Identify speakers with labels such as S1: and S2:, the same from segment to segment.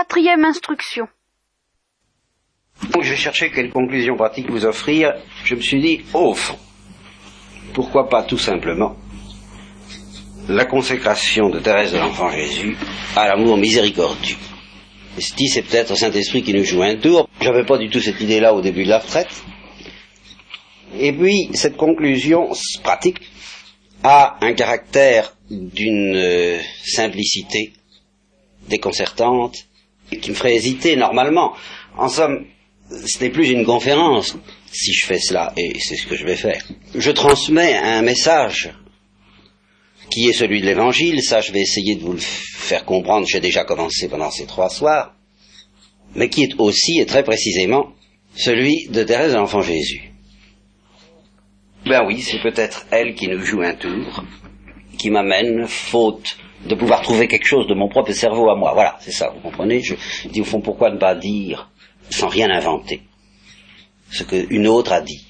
S1: Quatrième instruction.
S2: Donc je chercher quelle conclusion pratique vous offrir. Je me suis dit, au fond, pourquoi pas tout simplement la consécration de Thérèse de l'Enfant Jésus à l'amour miséricordieux. dit, c'est peut-être Saint-Esprit qui nous joue un tour. J'avais pas du tout cette idée-là au début de la retraite. Et puis, cette conclusion pratique a un caractère d'une euh, simplicité déconcertante qui me ferait hésiter normalement. En somme, ce n'est plus une conférence si je fais cela, et c'est ce que je vais faire. Je transmets un message qui est celui de l'Évangile, ça je vais essayer de vous le faire comprendre, j'ai déjà commencé pendant ces trois soirs, mais qui est aussi et très précisément celui de Thérèse de l'Enfant Jésus. Ben oui, c'est peut-être elle qui nous joue un tour, qui m'amène, faute de pouvoir trouver quelque chose de mon propre cerveau à moi. Voilà, c'est ça, vous comprenez? Je dis au fond, pourquoi ne pas dire, sans rien inventer, ce qu'une autre a dit?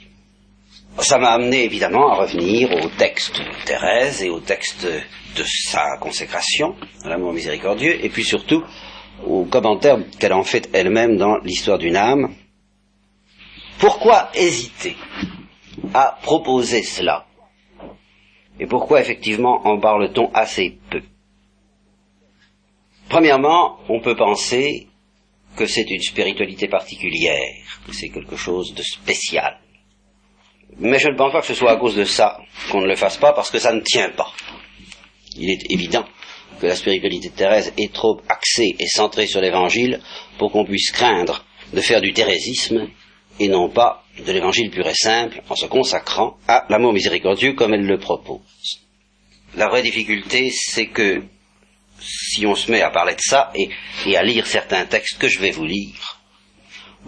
S2: Ça m'a amené évidemment à revenir au texte de Thérèse et au texte de sa consécration à l'amour miséricordieux, et puis surtout aux commentaires qu'elle en fait elle-même dans l'histoire d'une âme. Pourquoi hésiter à proposer cela? Et pourquoi effectivement en parle-t-on assez peu? Premièrement, on peut penser que c'est une spiritualité particulière, que c'est quelque chose de spécial. Mais je ne pense pas que ce soit à cause de ça qu'on ne le fasse pas, parce que ça ne tient pas. Il est évident que la spiritualité de Thérèse est trop axée et centrée sur l'évangile pour qu'on puisse craindre de faire du thérésisme et non pas de l'évangile pur et simple en se consacrant à l'amour miséricordieux comme elle le propose. La vraie difficulté, c'est que si on se met à parler de ça et, à lire certains textes que je vais vous lire,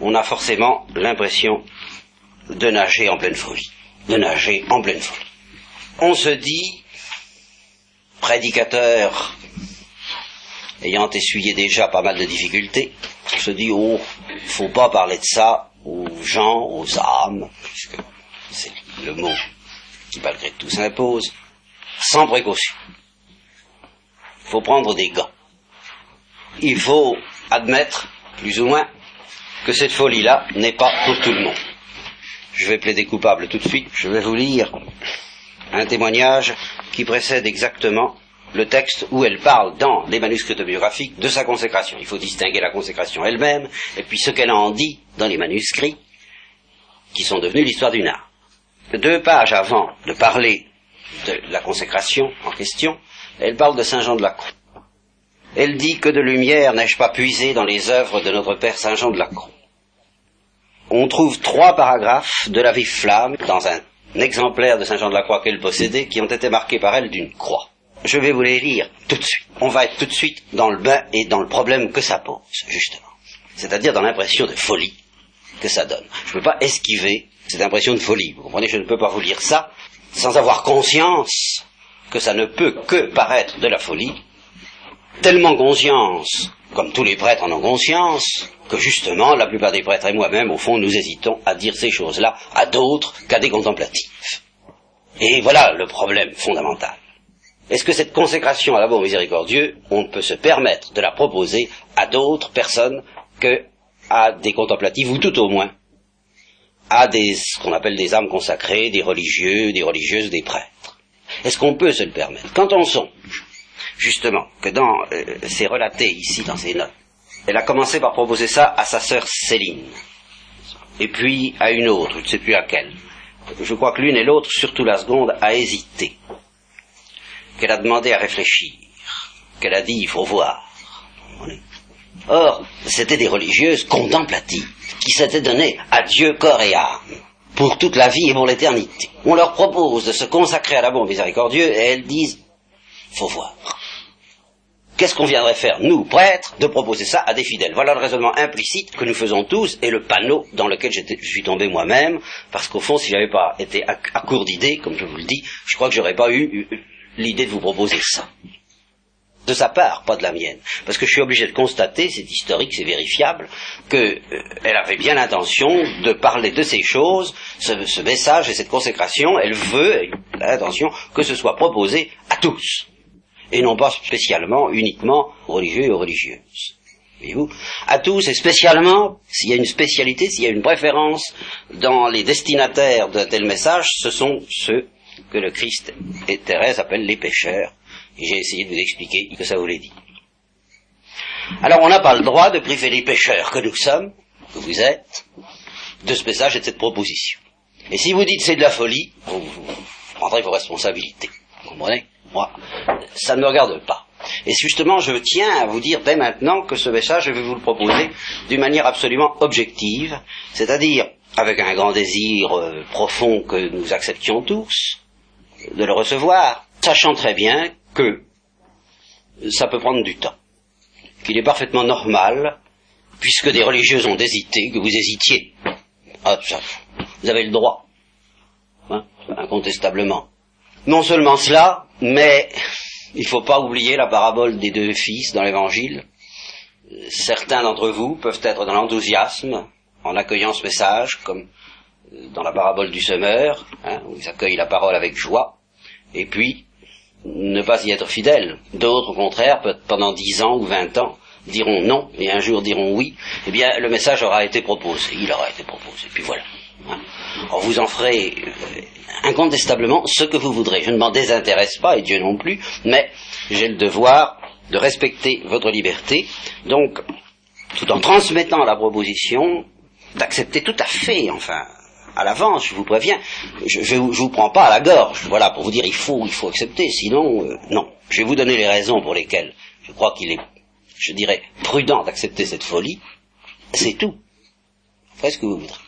S2: on a forcément l'impression de nager en pleine folie, de nager en pleine folie. On se dit, prédicateur ayant essuyé déjà pas mal de difficultés, on se dit, oh, faut pas parler de ça aux gens, aux âmes, puisque c'est le mot qui malgré tout s'impose, sans précaution. Il faut prendre des gants. Il faut admettre, plus ou moins, que cette folie-là n'est pas pour tout le monde. Je vais plaider coupable tout de suite. Je vais vous lire un témoignage qui précède exactement le texte où elle parle dans les manuscrits autobiographiques de sa consécration. Il faut distinguer la consécration elle-même et puis ce qu'elle en dit dans les manuscrits qui sont devenus l'histoire d'une art. Deux pages avant de parler de la consécration en question, elle parle de Saint Jean de la Croix. Elle dit que de lumière n'ai-je pas puisé dans les œuvres de notre Père Saint Jean de la Croix on trouve trois paragraphes de la vive flamme dans un exemplaire de Saint Jean de la Croix qu'elle possédait qui ont été marqués par elle d'une croix. Je vais vous les lire tout de suite. On va être tout de suite dans le bain et dans le problème que ça pose, justement. C'est-à-dire dans l'impression de folie que ça donne. Je ne peux pas esquiver cette impression de folie. Vous comprenez, je ne peux pas vous lire ça sans avoir conscience que ça ne peut que paraître de la folie. Tellement conscience, comme tous les prêtres en ont conscience, que justement, la plupart des prêtres et moi-même, au fond, nous hésitons à dire ces choses-là à d'autres qu'à des contemplatifs. Et voilà le problème fondamental. Est-ce que cette consécration à l'amour miséricordieux, on peut se permettre de la proposer à d'autres personnes que à des contemplatifs, ou tout au moins à des, ce qu'on appelle des âmes consacrées, des religieux, des religieuses, des prêtres? Est-ce qu'on peut se le permettre Quand on songe, justement, que dans, euh, c'est relaté ici dans ces notes, elle a commencé par proposer ça à sa sœur Céline, et puis à une autre, je ne sais plus à quelle. Je crois que l'une et l'autre, surtout la seconde, a hésité, qu'elle a demandé à réfléchir, qu'elle a dit il faut voir. Or, c'était des religieuses contemplatives qui s'étaient données à Dieu corps et âme pour toute la vie et pour l'éternité. On leur propose de se consacrer à l'amour miséricordieux et elles disent faut voir. Qu'est-ce qu'on viendrait faire, nous, prêtres, de proposer ça à des fidèles? Voilà le raisonnement implicite que nous faisons tous et le panneau dans lequel je suis tombé moi-même, parce qu'au fond, si j'avais pas été à, court d'idées, comme je vous le dis, je crois que j'aurais pas eu l'idée de vous proposer ça. De sa part, pas de la mienne. Parce que je suis obligé de constater, c'est historique, c'est vérifiable, qu'elle euh, avait bien l'intention de parler de ces choses, ce, message et cette consécration, elle veut, elle a l'intention que ce soit proposé à tous et non pas spécialement, uniquement religieux et religieuses. voyez-vous, à tous, et spécialement, s'il y a une spécialité, s'il y a une préférence dans les destinataires de tel message, ce sont ceux que le Christ et Thérèse appellent les pécheurs. Et j'ai essayé de vous expliquer ce que ça voulait dire. Alors on n'a pas le droit de priver les pécheurs que nous sommes, que vous êtes, de ce message et de cette proposition. Et si vous dites c'est de la folie, vous, vous prendrez vos responsabilités. Vous comprenez? Moi, ça ne me regarde pas. Et justement, je tiens à vous dire dès maintenant que ce message, je vais vous le proposer d'une manière absolument objective, c'est-à-dire avec un grand désir euh, profond que nous acceptions tous de le recevoir, sachant très bien que ça peut prendre du temps, qu'il est parfaitement normal, puisque des religieuses ont hésité, que vous hésitiez. Ah, ça, vous avez le droit, hein, incontestablement. Non seulement cela, mais il ne faut pas oublier la parabole des deux fils dans l'Évangile. Certains d'entre vous peuvent être dans l'enthousiasme en accueillant ce message, comme dans la parabole du semeur, hein, où ils accueillent la parole avec joie, et puis ne pas y être fidèles. D'autres, au contraire, pendant dix ans ou vingt ans, diront non, et un jour diront oui, eh bien le message aura été proposé, il aura été proposé, puis voilà. Hein. vous en ferez euh, incontestablement ce que vous voudrez. Je ne m'en désintéresse pas, et Dieu non plus, mais j'ai le devoir de respecter votre liberté, donc tout en transmettant la proposition, d'accepter tout à fait, enfin, à l'avance, je vous préviens, je ne vous prends pas à la gorge, voilà, pour vous dire il faut, il faut accepter, sinon, euh, non. Je vais vous donner les raisons pour lesquelles je crois qu'il est, je dirais, prudent d'accepter cette folie, c'est tout. Faites ce que vous voudrez.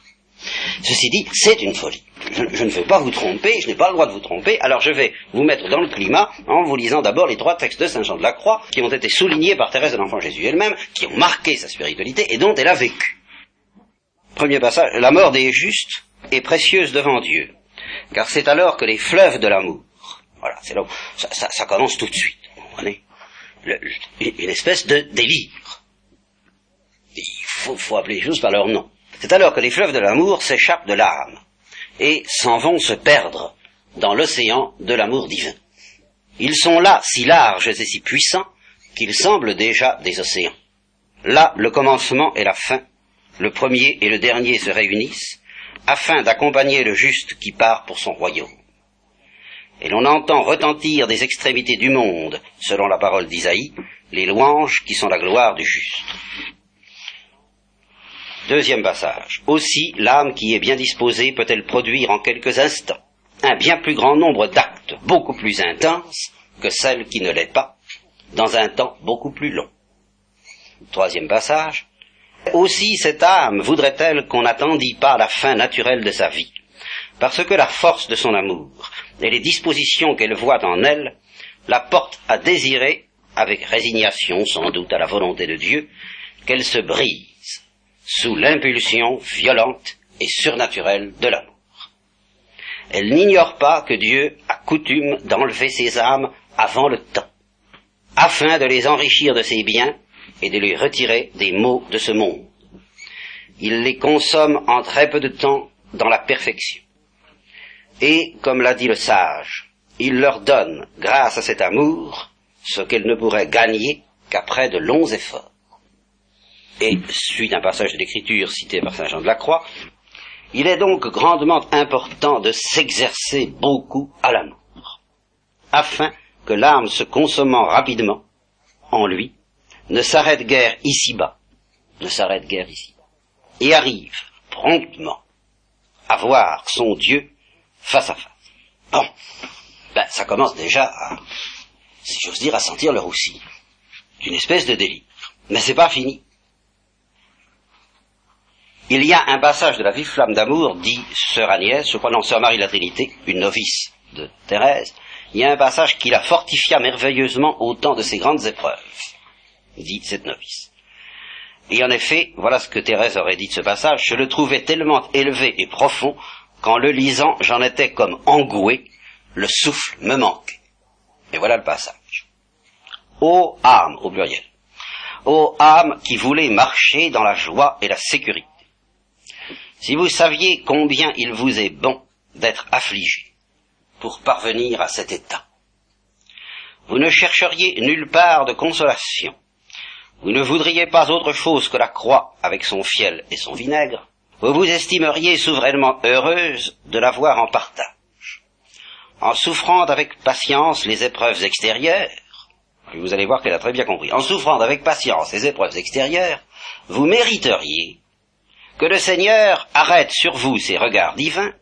S2: Ceci dit, c'est une folie. Je, ne vais pas vous tromper, je n'ai pas le droit de vous tromper, alors je vais vous mettre dans le climat en vous lisant d'abord les trois textes de Saint Jean de la Croix qui ont été soulignés par Thérèse de l'Enfant Jésus elle-même, qui ont marqué sa spiritualité et dont elle a vécu. Premier passage, la mort des justes est précieuse devant Dieu, car c'est alors que les fleuves de l'amour, voilà, c'est là ça, commence tout de suite, vous comprenez? Une espèce de délire. Il faut, faut appeler les choses par leur nom. C'est alors que les fleuves de l'amour s'échappent de l'âme et s'en vont se perdre dans l'océan de l'amour divin. Ils sont là si larges et si puissants qu'ils semblent déjà des océans. Là, le commencement et la fin, le premier et le dernier se réunissent, afin d'accompagner le juste qui part pour son royaume. Et l'on entend retentir des extrémités du monde, selon la parole d'Isaïe, les louanges qui sont la gloire du juste. Deuxième passage. Aussi, l'âme qui est bien disposée peut-elle produire en quelques instants un bien plus grand nombre d'actes beaucoup plus intenses que celle qui ne l'est pas, dans un temps beaucoup plus long. Troisième passage. Aussi cette âme voudrait-elle qu'on n'attendît pas la fin naturelle de sa vie, parce que la force de son amour et les dispositions qu'elle voit en elle la portent à désirer, avec résignation sans doute à la volonté de Dieu, qu'elle se brise sous l'impulsion violente et surnaturelle de l'amour. Elle n'ignore pas que Dieu a coutume d'enlever ses âmes avant le temps, afin de les enrichir de ses biens et de les retirer des maux de ce monde. Il les consomme en très peu de temps dans la perfection. Et, comme l'a dit le sage, il leur donne, grâce à cet amour, ce qu'elles ne pourraient gagner qu'après de longs efforts et suite un passage de l'Écriture cité par Saint Jean de la Croix, il est donc grandement important de s'exercer beaucoup à l'amour, afin que l'âme se consommant rapidement en lui ne s'arrête guère ici-bas, ne s'arrête guère ici-bas, et arrive promptement à voir son Dieu face à face. Bon, ben ça commence déjà à, si j'ose dire, à sentir le roussi, d'une espèce de délire. Mais c'est pas fini il y a un passage de la vive flamme d'amour, dit Sœur Agnès, je crois Sœur Marie la Trinité, une novice de Thérèse, il y a un passage qui la fortifia merveilleusement au temps de ses grandes épreuves, dit cette novice. Et en effet, voilà ce que Thérèse aurait dit de ce passage, je le trouvais tellement élevé et profond qu'en le lisant, j'en étais comme engoué, le souffle me manquait. Et voilà le passage. Ô âme, au pluriel, ô âme qui voulait marcher dans la joie et la sécurité, si vous saviez combien il vous est bon d'être affligé pour parvenir à cet état, vous ne chercheriez nulle part de consolation, vous ne voudriez pas autre chose que la croix avec son fiel et son vinaigre, vous vous estimeriez souverainement heureuse de l'avoir en partage. En souffrant avec patience les épreuves extérieures, vous allez voir qu'elle a très bien compris, en souffrant avec patience les épreuves extérieures, vous mériteriez que le Seigneur arrête sur vous ses regards divins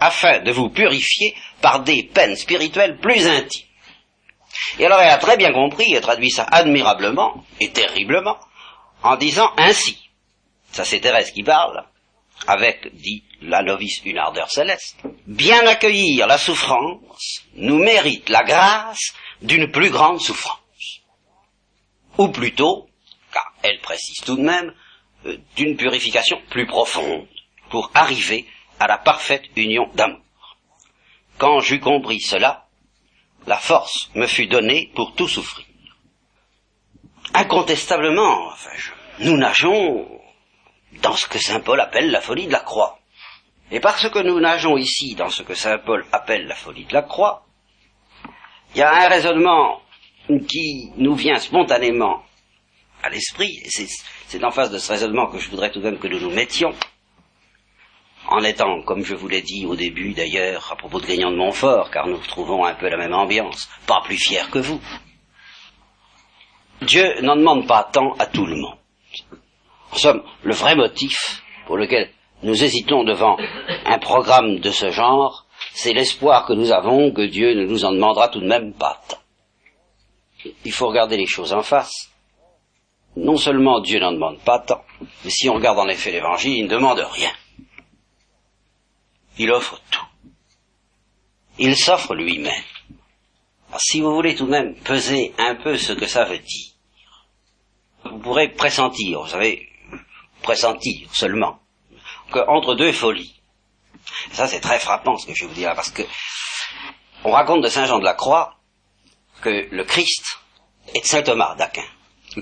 S2: afin de vous purifier par des peines spirituelles plus intimes. Et alors elle a très bien compris et traduit ça admirablement et terriblement en disant ainsi. Ça c'est Thérèse qui parle, avec, dit la novice, une ardeur céleste. Bien accueillir la souffrance nous mérite la grâce d'une plus grande souffrance. Ou plutôt, car elle précise tout de même, euh, d'une purification plus profonde pour arriver à la parfaite union d'amour. Quand j'eus compris cela, la force me fut donnée pour tout souffrir. Incontestablement, nous nageons dans ce que Saint Paul appelle la folie de la croix. Et parce que nous nageons ici dans ce que Saint Paul appelle la folie de la croix, il y a un raisonnement qui nous vient spontanément à l'esprit, et c'est en face de ce raisonnement que je voudrais tout de même que nous nous mettions, en étant, comme je vous l'ai dit au début d'ailleurs, à propos de Grignon de Montfort, car nous retrouvons un peu la même ambiance, pas plus fiers que vous. Dieu n'en demande pas tant à tout le monde. En somme, le vrai motif pour lequel nous hésitons devant un programme de ce genre, c'est l'espoir que nous avons que Dieu ne nous en demandera tout de même pas tant. Il faut regarder les choses en face. Non seulement Dieu n'en demande pas tant, mais si on regarde en effet l'évangile, il ne demande rien. Il offre tout. Il s'offre lui-même. si vous voulez tout de même peser un peu ce que ça veut dire, vous pourrez pressentir, vous savez, pressentir seulement, qu'entre deux folies, ça c'est très frappant ce que je vais vous dire, parce que on raconte de Saint Jean de la Croix que le Christ est Saint Thomas d'Aquin,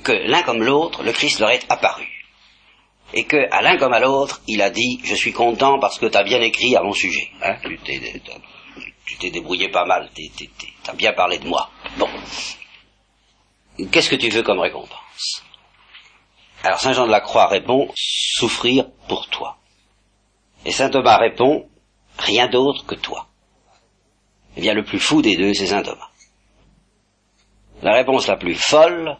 S2: que l'un comme l'autre, le Christ leur est apparu et que, à l'un comme à l'autre, il a dit Je suis content parce que tu as bien écrit à mon sujet. Hein, tu t'es débrouillé pas mal, tu as bien parlé de moi. Bon. Qu'est-ce que tu veux comme récompense? Alors Saint Jean de la Croix répond Souffrir pour toi. Et Saint Thomas répond Rien d'autre que toi. Eh bien, le plus fou des deux, c'est Saint Thomas. La réponse la plus folle,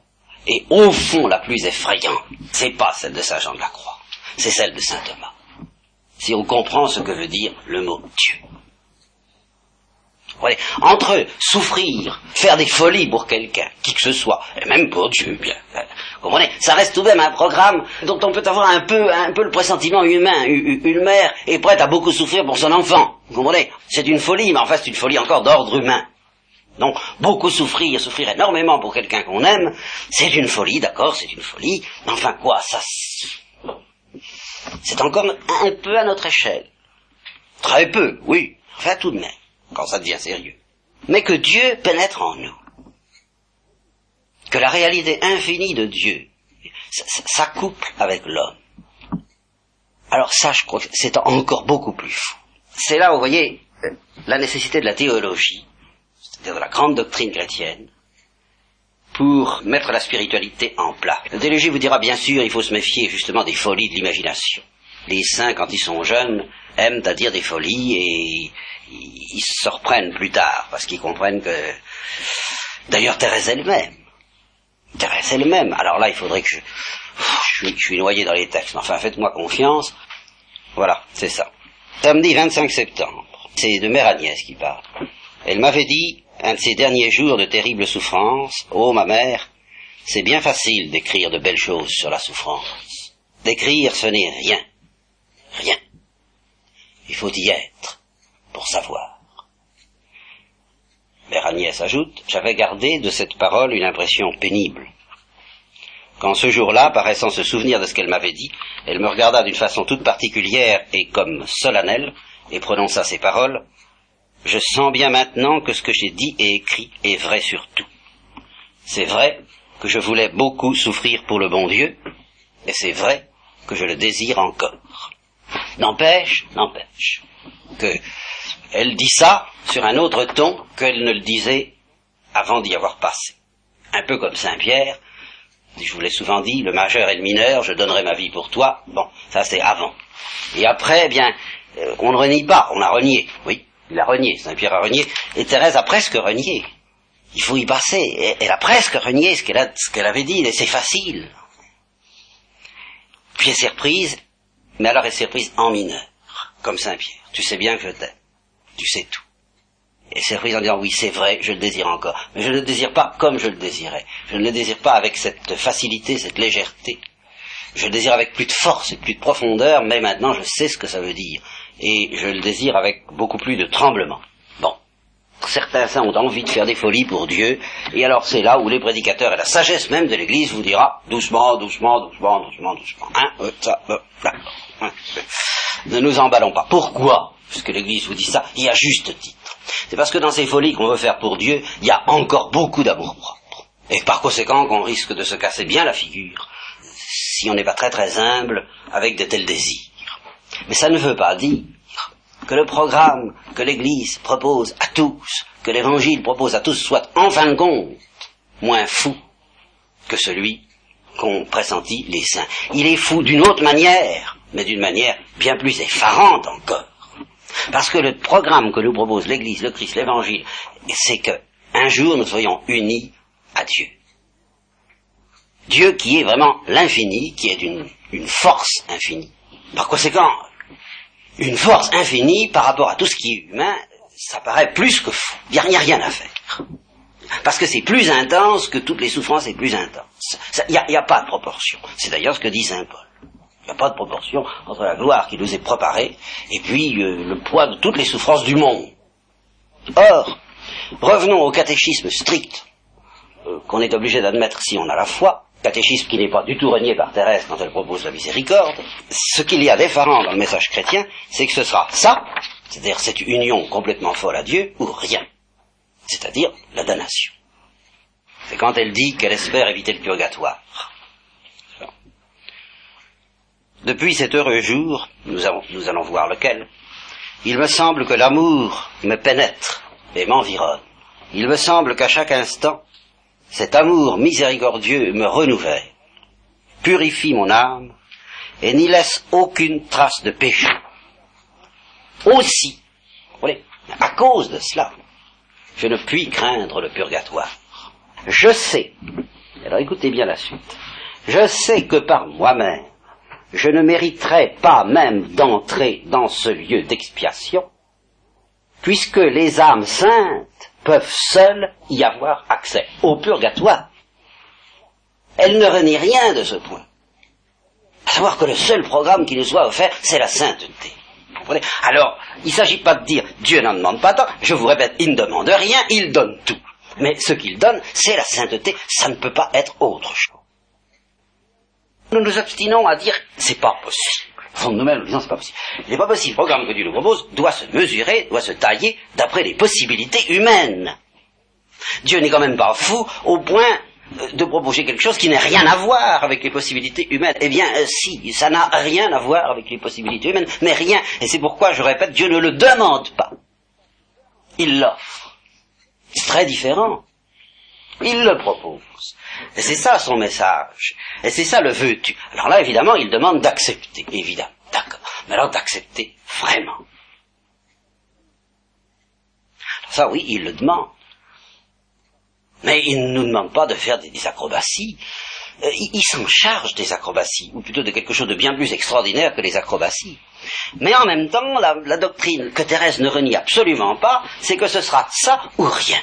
S2: et au fond la plus effrayante, c'est pas celle de Saint Jean de la Croix, c'est celle de Saint Thomas. Si on comprend ce que veut dire le mot Dieu. Voyez, entre souffrir, faire des folies pour quelqu'un, qui que ce soit, et même pour Dieu, bien, euh, comprenez, ça reste tout de même un programme dont on peut avoir un peu, un peu le pressentiment humain. Une mère est prête à beaucoup souffrir pour son enfant, vous comprenez C'est une folie, mais en fait c'est une folie encore d'ordre humain. Donc, beaucoup souffrir, souffrir énormément pour quelqu'un qu'on aime, c'est une folie, d'accord, c'est une folie, mais enfin quoi, ça... C'est encore un peu à notre échelle. Très peu, oui, enfin tout de même, quand ça devient sérieux. Mais que Dieu pénètre en nous. Que la réalité infinie de Dieu s'accouple avec l'homme. Alors ça, je crois que c'est encore beaucoup plus fou. C'est là, vous voyez, la nécessité de la théologie c'est-à-dire de la grande doctrine chrétienne, pour mettre la spiritualité en place. Le vous dira bien sûr, il faut se méfier justement des folies de l'imagination. Les saints, quand ils sont jeunes, aiment à dire des folies et ils se reprennent plus tard parce qu'ils comprennent que. D'ailleurs, Thérèse elle-même. Thérèse elle-même. Alors là, il faudrait que je. Je suis, noyé dans les textes. Enfin, faites-moi confiance. Voilà, c'est ça. Samedi 25 septembre. C'est de Mère Agnès qui parle. Elle m'avait dit, un de ces derniers jours de terrible souffrance, oh ma mère, c'est bien facile d'écrire de belles choses sur la souffrance. D'écrire, ce n'est rien. Rien. Il faut y être pour savoir. Mère Agnès ajoute, j'avais gardé de cette parole une impression pénible. Quand ce jour-là, paraissant se souvenir de ce qu'elle m'avait dit, elle me regarda d'une façon toute particulière et comme solennelle, et prononça ces paroles, je sens bien maintenant que ce que j'ai dit et écrit est vrai surtout. C'est vrai que je voulais beaucoup souffrir pour le bon Dieu, et c'est vrai que je le désire encore. N'empêche, n'empêche, que elle dit ça sur un autre ton qu'elle ne le disait avant d'y avoir passé. Un peu comme Saint Pierre, Je vous l'ai souvent dit, le majeur et le mineur, je donnerai ma vie pour toi. Bon, ça c'est avant. Et après, eh bien, euh, on ne renie pas, on a renié. Oui, il a renié, Saint-Pierre a renié. Et Thérèse a presque renié. Il faut y passer. Elle a presque renié ce qu'elle avait dit, et c'est facile. Puis elle s'est reprise, mais alors elle s'est reprise en mineur, comme Saint-Pierre. Tu sais bien que je t'aime. Tu sais tout. Et s'est reprise en disant oui, c'est vrai, je le désire encore. Mais je ne le désire pas comme je le désirais. Je ne le désire pas avec cette facilité, cette légèreté. Je le désire avec plus de force et plus de profondeur, mais maintenant je sais ce que ça veut dire. Et je le désire avec beaucoup plus de tremblement. Bon. Certains saints ont envie de faire des folies pour Dieu, et alors c'est là où les prédicateurs et la sagesse même de l'Église vous dira doucement, doucement, doucement, doucement, doucement. Hein, euh, ça, euh, hein. Ne nous emballons pas. Pourquoi? Puisque l'Église vous dit ça, il y a juste titre. C'est parce que dans ces folies qu'on veut faire pour Dieu, il y a encore beaucoup d'amour propre. Et par conséquent qu'on risque de se casser bien la figure si on n'est pas très très humble avec de tels désirs. Mais ça ne veut pas dire que le programme que l'Église propose à tous, que l'Évangile propose à tous, soit en fin de compte moins fou que celui qu'ont pressenti les saints. Il est fou d'une autre manière, mais d'une manière bien plus effarante encore. Parce que le programme que nous propose l'Église, le Christ, l'Évangile, c'est que un jour nous soyons unis à Dieu. Dieu qui est vraiment l'infini, qui est une, force infinie. Par conséquent, une force infinie par rapport à tout ce qui est humain, ça paraît plus que fou. Il n'y a, rien à faire. Parce que c'est plus intense que toutes les souffrances et plus intense. Il n'y a, pas de proportion. C'est d'ailleurs ce que dit Saint Paul. Il n'y a pas de proportion entre la gloire qui nous est préparée et puis euh, le poids de toutes les souffrances du monde. Or, revenons au catéchisme strict euh, qu'on est obligé d'admettre si on a la foi catéchisme qui n'est pas du tout renié par Thérèse quand elle propose la miséricorde, ce qu'il y a d'effarant dans le message chrétien, c'est que ce sera ça, c'est-à-dire cette union complètement folle à Dieu, ou rien, c'est-à-dire la damnation. C'est quand elle dit qu'elle espère éviter le purgatoire. Depuis cet heureux jour, nous, nous allons voir lequel, il me semble que l'amour me pénètre et m'environne. Il me semble qu'à chaque instant, cet amour miséricordieux me renouvelle, purifie mon âme et n'y laisse aucune trace de péché. Aussi, à cause de cela, je ne puis craindre le purgatoire. Je sais, alors écoutez bien la suite, je sais que par moi-même, je ne mériterais pas même d'entrer dans ce lieu d'expiation, puisque les âmes saintes peuvent seules y avoir accès, au purgatoire. Elle ne renie rien de ce point. À savoir que le seul programme qui nous soit offert, c'est la sainteté. Alors, il ne s'agit pas de dire Dieu n'en demande pas tant, je vous répète, il ne demande rien, il donne tout. Mais ce qu'il donne, c'est la sainteté, ça ne peut pas être autre chose. Nous nous obstinons à dire c'est pas possible de nous-mêmes, c'est pas possible. Pas possible. Le programme que Dieu nous propose doit se mesurer, doit se tailler d'après les possibilités humaines. Dieu n'est quand même pas fou au point euh, de proposer quelque chose qui n'a rien à voir avec les possibilités humaines. Eh bien, euh, si, ça n'a rien à voir avec les possibilités humaines, mais rien. Et c'est pourquoi, je répète, Dieu ne le demande pas. Il l'offre. C'est très différent. Il le propose. Et c'est ça son message. Et c'est ça le veux-tu. Alors là, évidemment, il demande d'accepter, évidemment. D'accord. Mais alors d'accepter vraiment. Alors ça, oui, il le demande. Mais il ne nous demande pas de faire des, acrobaties. Euh, il, s'en charge des acrobaties, ou plutôt de quelque chose de bien plus extraordinaire que les acrobaties. Mais en même temps, la doctrine que Thérèse ne renie absolument pas, c'est que ce sera ça ou rien.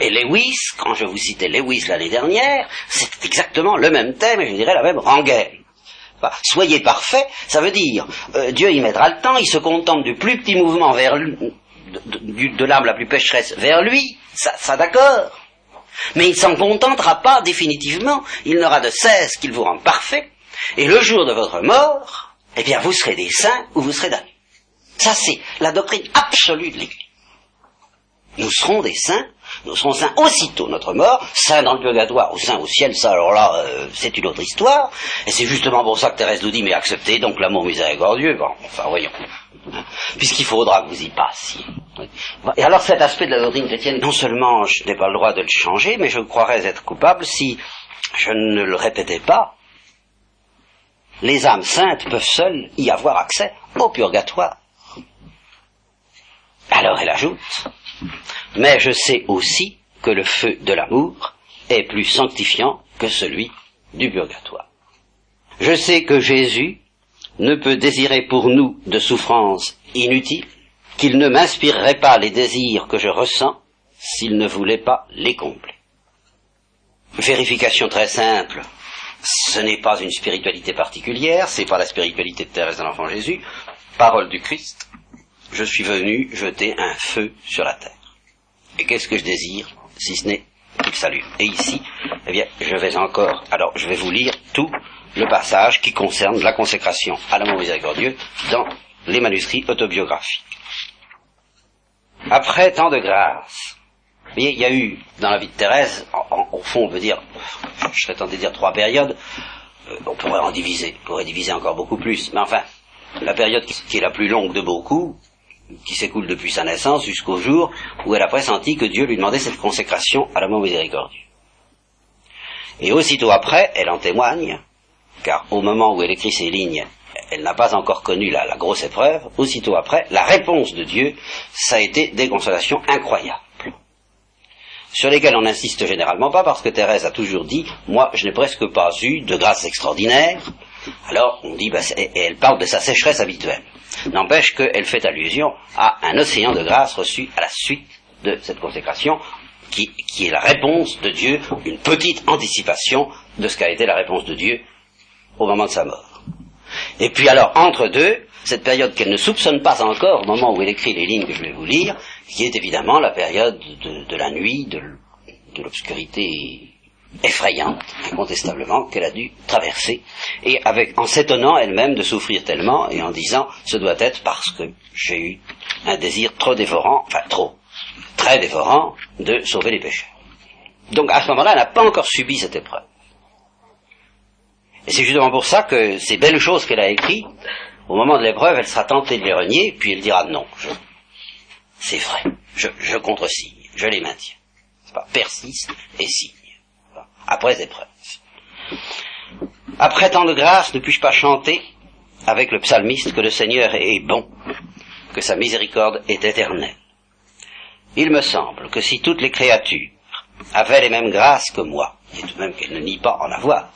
S2: Et Lewis, quand je vous citais Lewis l'année dernière, c'est exactement le même thème et je dirais la même rengaine. soyez parfait, ça veut dire euh, Dieu y mettra le temps, il se contente du plus petit mouvement vers de, l'âme la plus pécheresse vers lui, ça, d'accord. Mais il ne s'en contentera pas définitivement, il n'aura de cesse qu'il vous rende parfait, et le jour de votre mort, eh bien vous serez des saints ou vous serez damnés. Ça c'est la doctrine absolue de l'Église. Nous serons des saints nous serons saints aussitôt notre mort, saints dans le purgatoire ou saints au ciel, ça alors là, euh, c'est une autre histoire. Et c'est justement pour ça que Thérèse nous dit, mais acceptez donc l'amour miséricordieux. Bon, enfin voyons. Puisqu'il faudra que vous y passiez. Et alors cet aspect de la doctrine chrétienne, non seulement je n'ai pas le droit de le changer, mais je croirais être coupable si je ne le répétais pas. Les âmes saintes peuvent seules y avoir accès au purgatoire. Alors elle ajoute, mais je sais aussi que le feu de l'amour est plus sanctifiant que celui du purgatoire. Je sais que Jésus ne peut désirer pour nous de souffrances inutiles, qu'il ne m'inspirerait pas les désirs que je ressens s'il ne voulait pas les combler. Vérification très simple. Ce n'est pas une spiritualité particulière, c'est pas la spiritualité de Thérèse de l'Enfant Jésus. Parole du Christ. Je suis venu jeter un feu sur la terre. Et qu'est-ce que je désire, si ce n'est qu'il s'allume Et ici, eh bien, je vais encore, alors je vais vous lire tout le passage qui concerne la consécration à l'amour miséricordieux dans les manuscrits autobiographiques. Après tant de grâce, il y a eu dans la vie de Thérèse, au fond, on peut dire, je serais tenté de dire trois périodes, euh, on pourrait en diviser, on pourrait diviser encore beaucoup plus, mais enfin, la période qui est la plus longue de beaucoup, qui s'écoule depuis sa naissance jusqu'au jour où elle a pressenti que Dieu lui demandait cette consécration à l'amour miséricordieux. Et aussitôt après, elle en témoigne, car au moment où elle écrit ces lignes, elle n'a pas encore connu la, grosse épreuve, aussitôt après, la réponse de Dieu, ça a été des consolations incroyables, sur lesquelles on n'insiste généralement pas, parce que Thérèse a toujours dit, moi, je n'ai presque pas eu de grâce extraordinaire, alors on dit, bah, et elle parle de sa sécheresse habituelle. N'empêche qu'elle fait allusion à un océan de grâce reçu à la suite de cette consécration, qui, qui est la réponse de Dieu, une petite anticipation de ce qu'a été la réponse de Dieu au moment de sa mort. Et puis alors, entre deux, cette période qu'elle ne soupçonne pas encore au moment où elle écrit les lignes que je vais vous lire, qui est évidemment la période de, la nuit, de, l'obscurité effrayante, incontestablement, qu'elle a dû traverser, et avec, en s'étonnant elle-même de souffrir tellement, et en disant, ce doit être parce que j'ai eu un désir trop dévorant, enfin trop, très dévorant, de sauver les pécheurs. Donc à ce moment-là, elle n'a pas encore subi cette épreuve. Et c'est justement pour ça que ces belles choses qu'elle a écrites, au moment de l'épreuve, elle sera tentée de les renier, puis elle dira non, c'est vrai, je, je contresigne, je les maintiens. Pas, persiste et signe. Après épreuve. Après tant de grâce, ne puis-je pas chanter avec le psalmiste que le Seigneur est bon, que sa miséricorde est éternelle. Il me semble que si toutes les créatures avaient les mêmes grâces que moi, et tout de même qu'elles ne nient pas en avoir,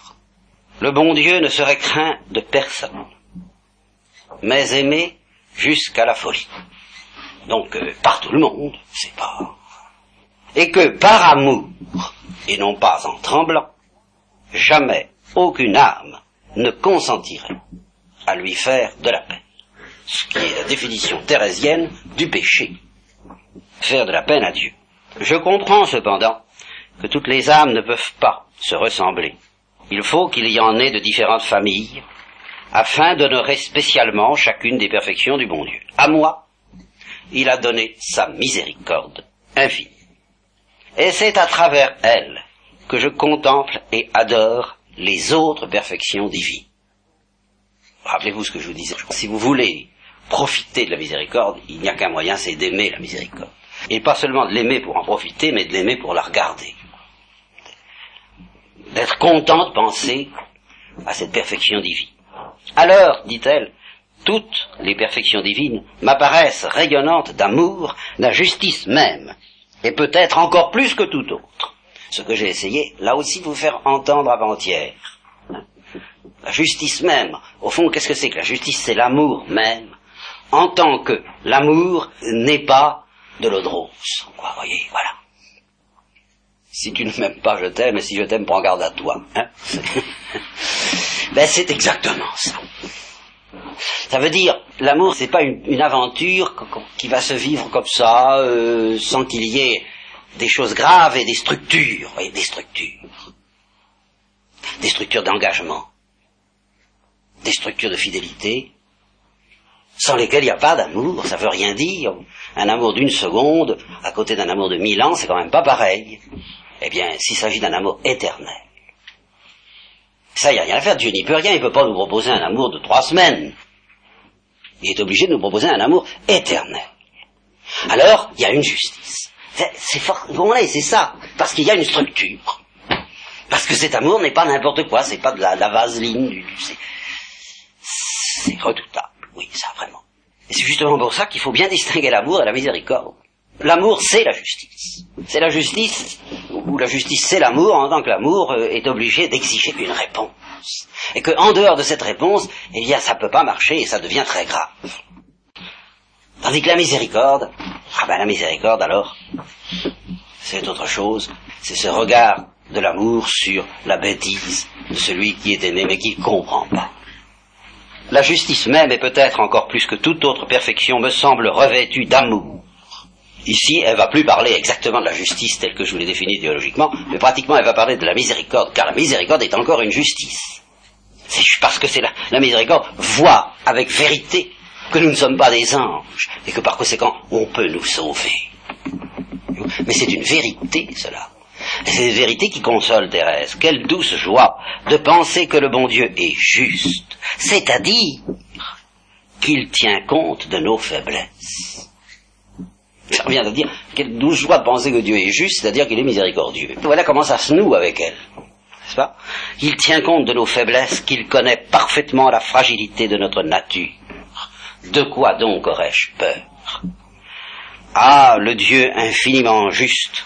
S2: le bon Dieu ne serait craint de personne, mais aimé jusqu'à la folie. Donc euh, par tout le monde, c'est pas. Et que par amour, et non pas en tremblant, jamais aucune âme ne consentirait à lui faire de la peine. Ce qui est la définition thérésienne du péché. Faire de la peine à Dieu. Je comprends cependant que toutes les âmes ne peuvent pas se ressembler il faut qu'il y en ait de différentes familles, afin d'honorer spécialement chacune des perfections du bon Dieu. À moi, il a donné sa miséricorde infinie. Et c'est à travers elle que je contemple et adore les autres perfections divines. Rappelez-vous ce que je vous disais. Si vous voulez profiter de la miséricorde, il n'y a qu'un moyen, c'est d'aimer la miséricorde. Et pas seulement de l'aimer pour en profiter, mais de l'aimer pour la regarder d'être content de penser à cette perfection divine. Alors, dit-elle, toutes les perfections divines m'apparaissent rayonnantes d'amour, de justice même, et peut-être encore plus que tout autre. Ce que j'ai essayé, là aussi, vous faire entendre avant-hier. La justice même, au fond, qu'est-ce que c'est que la justice? C'est l'amour même, en tant que l'amour n'est pas de l'eau de rose. Vous voyez, voilà. Si tu ne m'aimes pas, je t'aime, et si je t'aime, prends garde à toi. Hein ben, c'est exactement ça. Ça veut dire, l'amour, c'est pas une, aventure qui va se vivre comme ça, euh, sans qu'il y ait des choses graves et des structures, voyez, des structures. Des structures d'engagement, des structures de fidélité, sans lesquelles il n'y a pas d'amour, ça veut rien dire. Un amour d'une seconde, à côté d'un amour de mille ans, c'est quand même pas pareil. Eh bien, s'il s'agit d'un amour éternel, ça, il n'y a rien à faire. Dieu n'y peut rien. Il ne peut pas nous proposer un amour de trois semaines. Il est obligé de nous proposer un amour éternel. alors il y a une justice. C'est fort, c'est ça, parce qu'il y a une structure. Parce que cet amour n'est pas n'importe quoi, c'est pas de la, vaseline, du, c'est redoutable, oui, ça vraiment. Et c'est justement pour ça qu'il faut bien distinguer l'amour et la miséricorde. L'amour, c'est la justice. C'est la justice, ou la justice, c'est l'amour, en tant que l'amour euh, est obligé d'exiger une réponse. Et qu'en dehors de cette réponse, eh bien, ça peut pas marcher et ça devient très grave. Tandis que la miséricorde, ah ben la miséricorde alors, c'est autre chose, c'est ce regard de l'amour sur la bêtise de celui qui est aimé mais qui ne comprend pas. La justice même, et peut-être encore plus que toute autre perfection, me semble revêtue d'amour. Ici, elle va plus parler exactement de la justice telle que je vous l'ai définie théologiquement, mais pratiquement elle va parler de la miséricorde, car la miséricorde est encore une justice. C'est parce que c'est la, la miséricorde voit avec vérité que nous ne sommes pas des anges, et que par conséquent, on peut nous sauver. Mais c'est une vérité, cela. C'est une vérité qui console Thérèse. Quelle douce joie de penser que le bon Dieu est juste, c'est-à-dire qu'il tient compte de nos faiblesses. Ça revient à dire, quelle douce joie de penser que Dieu est juste, c'est-à-dire qu'il est miséricordieux. Voilà comment ça se noue avec elle. N'est-ce pas? Il tient compte de nos faiblesses, qu'il connaît parfaitement la fragilité de notre nature. De quoi donc aurais-je peur? Ah, le Dieu infiniment juste,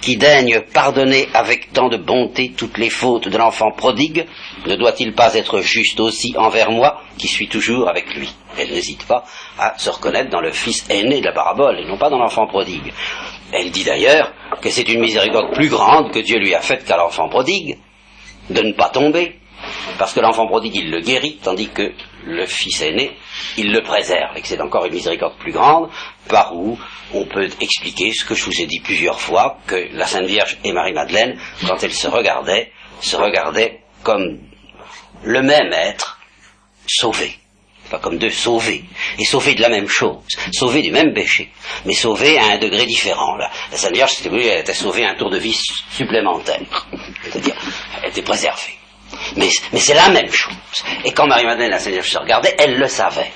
S2: qui daigne pardonner avec tant de bonté toutes les fautes de l'enfant prodigue, ne doit-il pas être juste aussi envers moi, qui suis toujours avec lui? Elle n'hésite pas à se reconnaître dans le fils aîné de la parabole, et non pas dans l'enfant prodigue. Elle dit d'ailleurs que c'est une miséricorde plus grande que Dieu lui a faite qu'à l'enfant prodigue, de ne pas tomber, parce que l'enfant prodigue, il le guérit, tandis que le fils aîné, il le préserve, et que c'est encore une miséricorde plus grande, par où on peut expliquer ce que je vous ai dit plusieurs fois, que la Sainte Vierge et Marie-Madeleine, quand elles se regardaient, se regardaient comme le même être sauvé. Pas comme deux sauvés. Et sauvés de la même chose. Sauvés du même péché. Mais sauvés à un degré différent. La Sainte Vierge, c'était, elle était sauvée un tour de vie supplémentaire. C'est-à-dire, elle était préservée. Mais, c'est la même chose. Et quand Marie-Madeleine, la Vierge se regardait, elle le savait.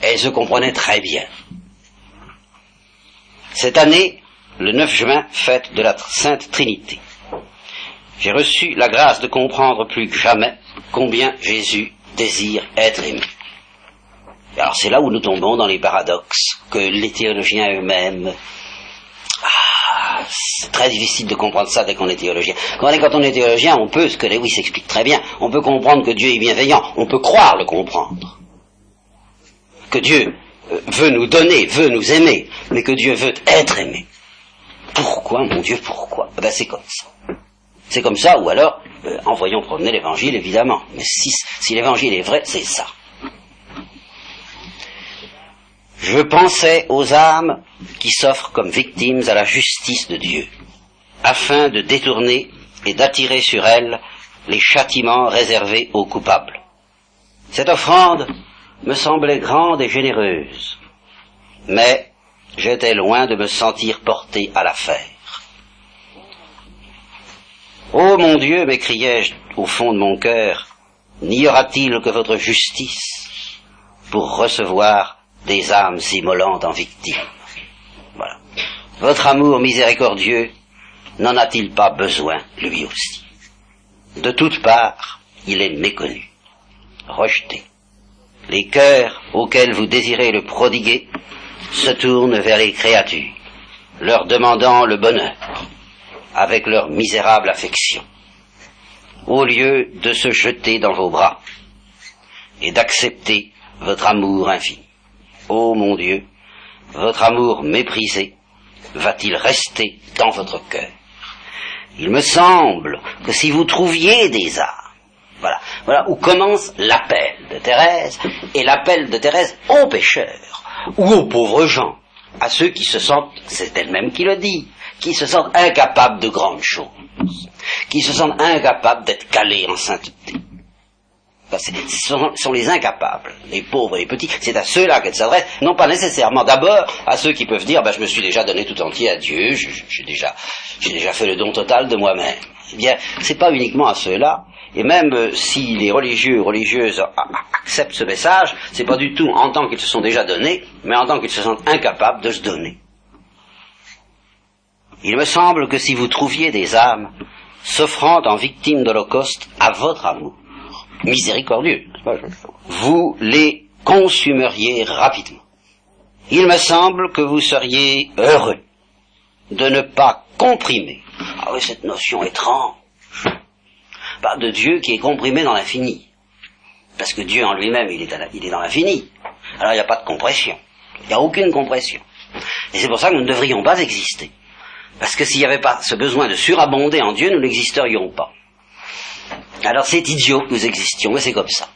S2: Elle se comprenait très bien. Cette année, le 9 juin, fête de la Sainte Trinité. J'ai reçu la grâce de comprendre plus que jamais combien Jésus désire être aimé. Alors c'est là où nous tombons dans les paradoxes que les théologiens eux-mêmes... Ah, c'est très difficile de comprendre ça dès qu'on est théologien. Quand on est, théologien, on peut, ce que Lewis explique très bien, on peut comprendre que Dieu est bienveillant, on peut croire le comprendre. Que Dieu veut nous donner, veut nous aimer, mais que Dieu veut être aimé. Pourquoi, mon Dieu, pourquoi? Eh ben, C'est comme ça. C'est comme ça, ou alors, euh, en voyant promener l'évangile, évidemment. Mais si, si l'évangile est vrai, c'est ça. Je pensais aux âmes qui s'offrent comme victimes à la justice de Dieu, afin de détourner et d'attirer sur elles les châtiments réservés aux coupables. Cette offrande me semblait grande et généreuse, mais j'étais loin de me sentir porté à la faire. Ô mon Dieu, m'écriai-je au fond de mon cœur, n'y aura-t-il que votre justice pour recevoir des âmes immolantes en victimes Voilà. Votre amour miséricordieux n'en a-t-il pas besoin, lui aussi? De toutes parts, il est méconnu, rejeté, les cœurs auxquels vous désirez le prodiguer se tournent vers les créatures, leur demandant le bonheur, avec leur misérable affection, au lieu de se jeter dans vos bras et d'accepter votre amour infini. Ô mon Dieu, votre amour méprisé va-t-il rester dans votre cœur? Il me semble que si vous trouviez des âmes voilà. Voilà où commence l'appel de Thérèse, et l'appel de Thérèse aux pécheurs, ou aux pauvres gens, à ceux qui se sentent, c'est elle-même qui le dit, qui se sentent incapables de grandes choses, qui se sentent incapables d'être calés en sainteté. Ce sont, les incapables, les pauvres et les petits. C'est à ceux-là qu'elle s'adresse, non pas nécessairement d'abord à ceux qui peuvent dire, ben, je me suis déjà donné tout entier à Dieu, j'ai déjà, fait le don total de moi-même. Eh bien, c'est pas uniquement à ceux-là, et même euh, si les religieux religieuses acceptent ce message, c'est pas du tout en tant qu'ils se sont déjà donnés, mais en tant qu'ils se sentent incapables de se donner. Il me semble que si vous trouviez des âmes s'offrant en victimes d'Holocauste à votre amour, miséricordieux, vous les consumeriez rapidement. Il me semble que vous seriez heureux de ne pas comprimer. Ah oui, cette notion étrange. Pas de Dieu qui est comprimé dans l'infini. Parce que Dieu en lui-même, il, il est dans l'infini. Alors il n'y a pas de compression. Il n'y a aucune compression. Et c'est pour ça que nous ne devrions pas exister. Parce que s'il n'y avait pas ce besoin de surabonder en Dieu, nous n'existerions pas. Alors c'est idiot que nous existions, et c'est comme ça.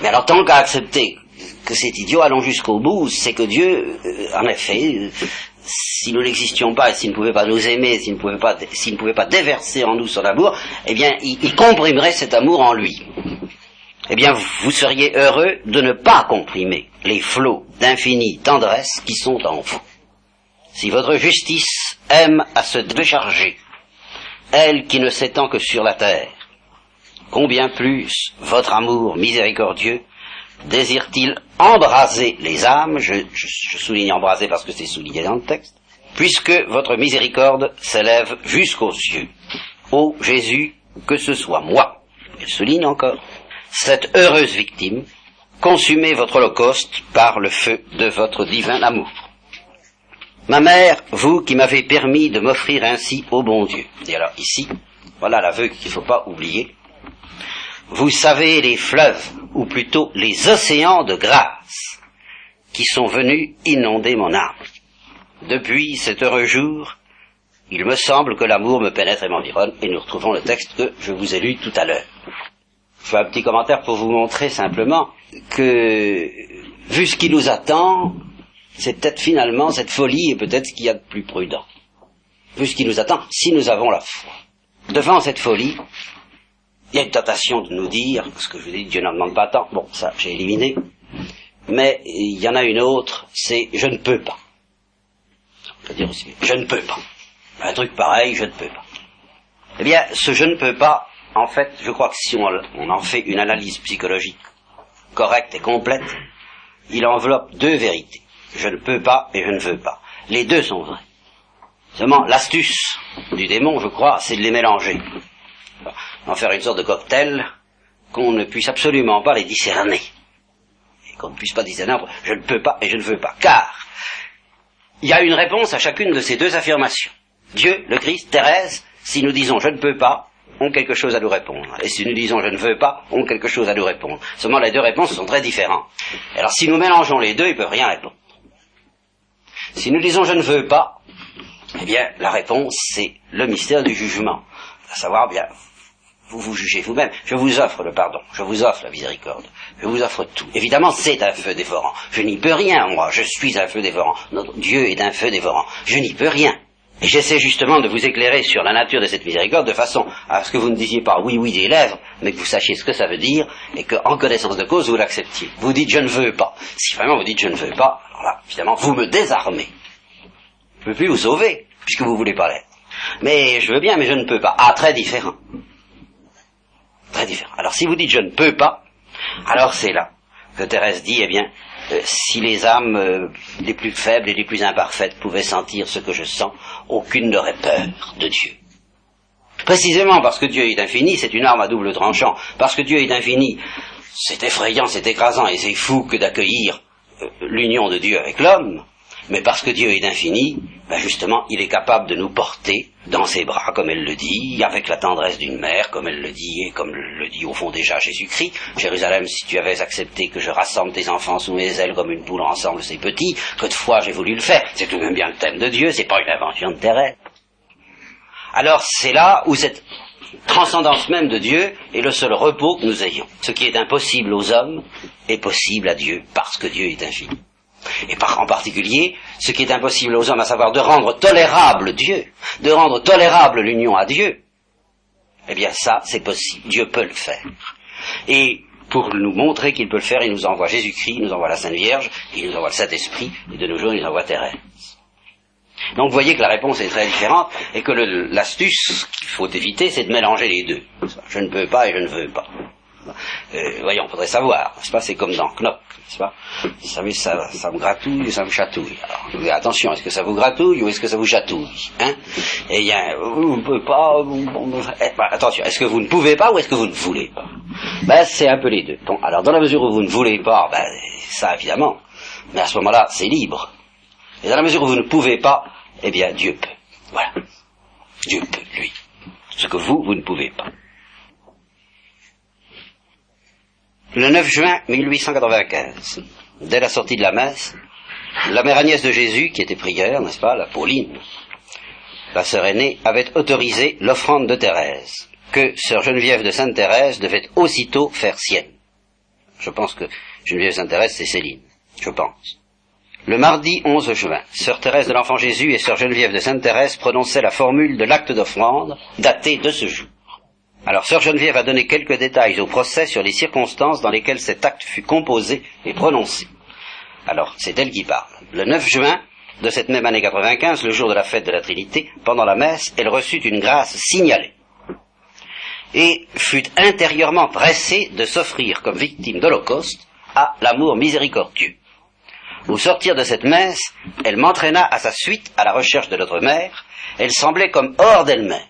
S2: Mais alors tant qu'à accepter que c'est idiot, allons jusqu'au bout, c'est que Dieu, euh, en effet, euh, si nous n'existions pas et s'il ne pouvait pas nous aimer, s'il ne pouvait pas, ne pouvait pas déverser en nous son amour, eh bien, il, il comprimerait cet amour en lui. Eh bien, vous seriez heureux de ne pas comprimer les flots d'infinie tendresse qui sont en vous. Si votre justice aime à se décharger, elle qui ne s'étend que sur la terre, combien plus votre amour miséricordieux désire-t-il embraser les âmes je, souligne embraser parce que c'est souligné dans le texte, puisque votre miséricorde s'élève jusqu'aux cieux. Ô Jésus, que ce soit moi, il souligne encore, cette heureuse victime, consumez votre holocauste par le feu de votre divin amour. Ma mère, vous qui m'avez permis de m'offrir ainsi au bon Dieu. Et alors ici, voilà l'aveu qu'il ne faut pas oublier. Vous savez les fleuves, ou plutôt les océans de grâce, qui sont venus inonder mon âme. Depuis cet heureux jour, il me semble que l'amour me pénètre et m'environne, et nous retrouvons le texte que je vous ai lu tout à l'heure. Je fais un petit commentaire pour vous montrer simplement que, vu ce qui nous attend, c'est peut-être finalement cette folie et peut-être ce qu'il y a de plus prudent. Vu ce qui nous attend, si nous avons la foi. Devant cette folie, il y a une tentation de nous dire, parce que je dis, Dieu n'en demande pas tant, bon, ça j'ai éliminé, mais il y en a une autre, c'est je ne peux pas. On peut dire aussi, je ne peux pas. Un truc pareil, je ne peux pas. Eh bien, ce je ne peux pas, en fait, je crois que si on, on en fait une analyse psychologique correcte et complète, il enveloppe deux vérités. Je ne peux pas et je ne veux pas. Les deux sont vrais. Seulement, l'astuce du démon, je crois, c'est de les mélanger. En faire une sorte de cocktail qu'on ne puisse absolument pas les discerner. Et qu'on ne puisse pas discerner je ne peux pas et je ne veux pas. Car, il y a une réponse à chacune de ces deux affirmations. Dieu, le Christ, Thérèse, si nous disons je ne peux pas, ont quelque chose à nous répondre. Et si nous disons je ne veux pas, ont quelque chose à nous répondre. Seulement les deux réponses sont très différentes. Alors si nous mélangeons les deux, ils ne peuvent rien répondre. Si nous disons je ne veux pas, eh bien, la réponse, c'est le mystère du jugement. À savoir, bien, vous vous jugez vous-même. Je vous offre le pardon, je vous offre la miséricorde, je vous offre tout. Évidemment, c'est un feu dévorant. Je n'y peux rien, moi. Je suis un feu dévorant. Notre Dieu est un feu dévorant. Je n'y peux rien. Et j'essaie justement de vous éclairer sur la nature de cette miséricorde de façon à ce que vous ne disiez pas oui, oui des lèvres, mais que vous sachiez ce que ça veut dire et qu'en connaissance de cause, vous l'acceptiez. Vous dites je ne veux pas. Si vraiment vous dites je ne veux pas, alors là, évidemment, vous me désarmez. Je ne peux plus vous sauver, puisque vous voulez pas l'être. Mais je veux bien, mais je ne peux pas. Ah, très différent. Très différent. Alors si vous dites je ne peux pas, alors c'est là que Thérèse dit, eh bien, euh, si les âmes euh, les plus faibles et les plus imparfaites pouvaient sentir ce que je sens, aucune n'aurait peur de Dieu. Précisément parce que Dieu est infini, c'est une arme à double tranchant. Parce que Dieu est infini, c'est effrayant, c'est écrasant et c'est fou que d'accueillir euh, l'union de Dieu avec l'homme. Mais parce que Dieu est infini, ben justement, il est capable de nous porter dans ses bras, comme elle le dit, avec la tendresse d'une mère, comme elle le dit, et comme le dit au fond déjà Jésus-Christ. Jérusalem, si tu avais accepté que je rassemble tes enfants sous mes ailes comme une poule ensemble ses petits, que de fois j'ai voulu le faire. C'est tout de même bien le thème de Dieu, c'est pas une invention de Thérèse. Alors c'est là où cette transcendance même de Dieu est le seul repos que nous ayons. Ce qui est impossible aux hommes est possible à Dieu parce que Dieu est infini. Et par, en particulier, ce qui est impossible aux hommes, à savoir de rendre tolérable Dieu, de rendre tolérable l'union à Dieu, eh bien ça, c'est possible. Dieu peut le faire. Et pour nous montrer qu'il peut le faire, il nous envoie Jésus-Christ, il nous envoie la Sainte Vierge, il nous envoie le Saint-Esprit, et de nos jours, il nous envoie Thérèse. Donc vous voyez que la réponse est très différente et que l'astuce qu'il faut éviter, c'est de mélanger les deux. Je ne peux pas et je ne veux pas. Euh, voyons, faudrait savoir, n'est-ce pas? C'est comme dans Knop, Vous savez, ça, me gratouille ou ça me chatouille. Alors, attention, est-ce que ça vous gratouille ou est-ce que ça vous chatouille hein? Et bien, vous ne pouvez pas... Eh, bah, attention, est-ce que vous ne pouvez pas ou est-ce que vous ne voulez pas? Ben, c'est un peu les deux. Bon, alors dans la mesure où vous ne voulez pas, ben, ça évidemment. Mais à ce moment-là, c'est libre. Et dans la mesure où vous ne pouvez pas, eh bien, Dieu peut. Voilà. Dieu peut, lui. Ce que vous, vous ne pouvez pas. Le 9 juin 1895, dès la sortie de la messe, la mère Agnès de Jésus, qui était prière, n'est-ce pas, la Pauline, la sœur aînée, avait autorisé l'offrande de Thérèse, que sœur Geneviève de Sainte-Thérèse devait aussitôt faire sienne. Je pense que Geneviève de Sainte-Thérèse, c'est Céline. Je pense. Le mardi 11 juin, sœur Thérèse de l'Enfant Jésus et sœur Geneviève de Sainte-Thérèse prononçaient la formule de l'acte d'offrande, daté de ce jour. Alors, Sœur Geneviève a donné quelques détails au procès sur les circonstances dans lesquelles cet acte fut composé et prononcé. Alors, c'est elle qui parle. Le 9 juin de cette même année 95, le jour de la fête de la Trinité, pendant la messe, elle reçut une grâce signalée et fut intérieurement pressée de s'offrir comme victime d'Holocauste à l'amour miséricordieux. Au sortir de cette messe, elle m'entraîna à sa suite à la recherche de notre mère. Elle semblait comme hors d'elle-même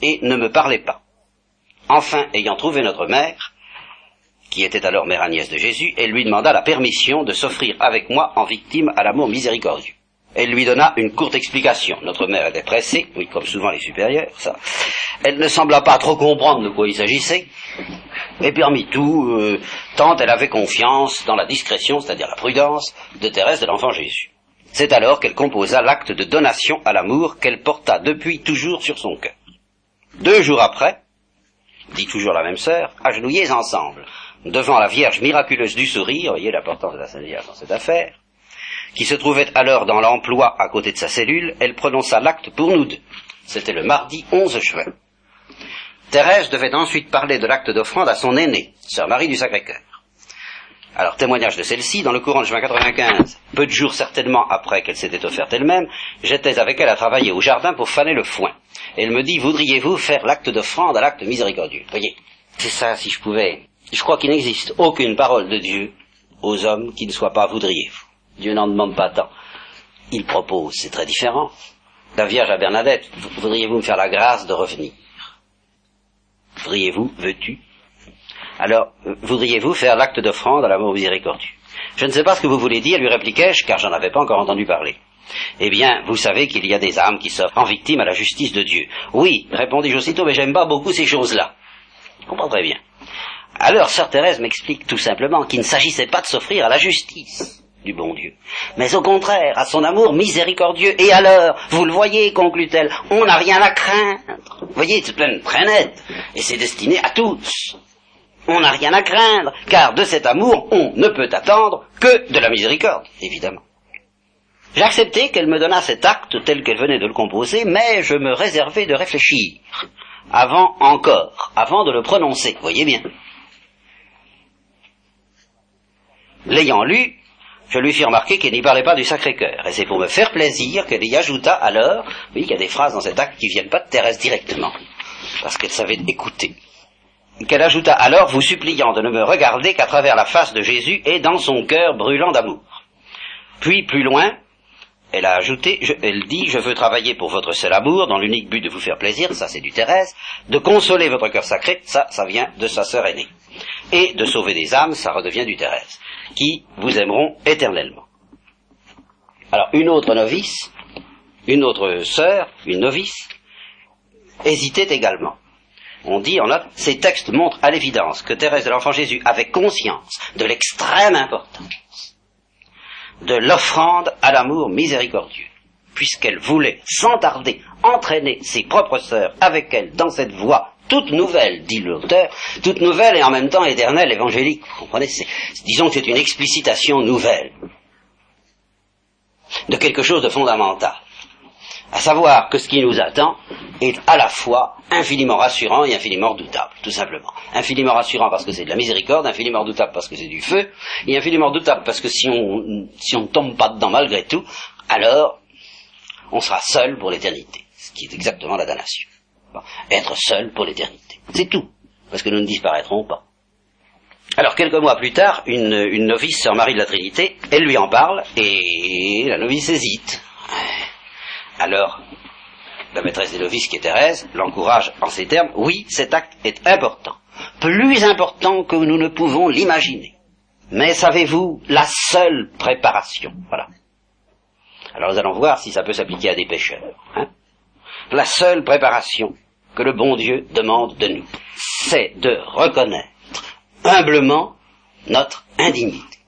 S2: et ne me parlait pas. Enfin, ayant trouvé notre mère, qui était alors mère Agnès de Jésus, elle lui demanda la permission de s'offrir avec moi en victime à l'amour miséricordieux. Elle lui donna une courte explication. Notre mère était pressée, oui, comme souvent les supérieurs, ça. Elle ne sembla pas trop comprendre de quoi il s'agissait, et parmi tout, euh, tant elle avait confiance dans la discrétion, c'est-à-dire la prudence, de Thérèse de l'Enfant Jésus. C'est alors qu'elle composa l'acte de donation à l'amour qu'elle porta depuis toujours sur son cœur. Deux jours après, dit toujours la même sœur, agenouillés ensemble, devant la Vierge miraculeuse du sourire, voyez l'importance de la Sainte Vierge dans cette affaire, qui se trouvait alors dans l'emploi à côté de sa cellule, elle prononça l'acte pour nous deux. C'était le mardi 11 juin. Thérèse devait ensuite parler de l'acte d'offrande à son aînée, sœur Marie du Sacré-Cœur. Alors, témoignage de celle-ci, dans le courant de juin 95, peu de jours certainement après qu'elle s'était offerte elle-même, j'étais avec elle à travailler au jardin pour faner le foin. Elle me dit, voudriez-vous faire l'acte d'offrande à l'acte miséricordieux? Voyez, c'est ça, si je pouvais. Je crois qu'il n'existe aucune parole de Dieu aux hommes qui ne soit pas voudriez-vous? Dieu n'en demande pas tant. Il propose, c'est très différent. La Vierge à Bernadette, voudriez-vous me faire la grâce de revenir? Voudriez-vous, veux-tu? Alors, voudriez-vous faire l'acte d'offrande à l'amour miséricordieux? Je ne sais pas ce que vous voulez dire, lui répliquai-je, car j'en avais pas encore entendu parler. Eh bien, vous savez qu'il y a des âmes qui s'offrent en victime à la justice de Dieu. Oui, répondis-je aussitôt, mais j'aime pas beaucoup ces choses-là. Je comprends très bien. Alors, sœur Thérèse m'explique tout simplement qu'il ne s'agissait pas de s'offrir à la justice du bon Dieu, mais au contraire à son amour miséricordieux. Et alors, vous le voyez, conclut-elle, on n'a rien à craindre. Vous voyez, c'est plein très net, et c'est destiné à tous on n'a rien à craindre, car de cet amour, on ne peut attendre que de la miséricorde, évidemment. J'acceptais qu'elle me donnât cet acte tel qu'elle venait de le composer, mais je me réservais de réfléchir, avant encore, avant de le prononcer, voyez bien. L'ayant lu, je lui fis remarquer qu'elle n'y parlait pas du Sacré-Cœur, et c'est pour me faire plaisir qu'elle y ajouta alors, oui, qu'il y a des phrases dans cet acte qui viennent pas de Thérèse directement, parce qu'elle savait écouter qu'elle ajouta alors, vous suppliant de ne me regarder qu'à travers la face de Jésus et dans son cœur brûlant d'amour. Puis, plus loin, elle a ajouté, elle dit, je veux travailler pour votre seul amour, dans l'unique but de vous faire plaisir, ça c'est du Thérèse, de consoler votre cœur sacré, ça, ça vient de sa sœur aînée, et de sauver des âmes, ça redevient du Thérèse, qui vous aimeront éternellement. Alors, une autre novice, une autre sœur, une novice, hésitait également on dit en note, ces textes montrent à l'évidence que Thérèse de l'Enfant Jésus avait conscience de l'extrême importance de l'offrande à l'amour miséricordieux, puisqu'elle voulait, sans tarder, entraîner ses propres sœurs avec elle dans cette voie toute nouvelle, dit l'auteur, toute nouvelle et en même temps éternelle, évangélique. Vous comprenez Disons que c'est une explicitation nouvelle de quelque chose de fondamental à savoir que ce qui nous attend est à la fois infiniment rassurant et infiniment redoutable, tout simplement. Infiniment rassurant parce que c'est de la miséricorde, infiniment redoutable parce que c'est du feu, et infiniment redoutable parce que si on si on ne tombe pas dedans malgré tout, alors on sera seul pour l'éternité, ce qui est exactement la damnation. Être seul pour l'éternité. C'est tout, parce que nous ne disparaîtrons pas. Alors, quelques mois plus tard, une, une novice, sœur Marie de la Trinité, elle lui en parle, et la novice hésite. Alors, la maîtresse des novices, qui est Thérèse, l'encourage en ces termes, oui, cet acte est important, plus important que nous ne pouvons l'imaginer. Mais savez-vous, la seule préparation, voilà. Alors nous allons voir si ça peut s'appliquer à des pécheurs. Hein. La seule préparation que le bon Dieu demande de nous, c'est de reconnaître humblement notre indignité.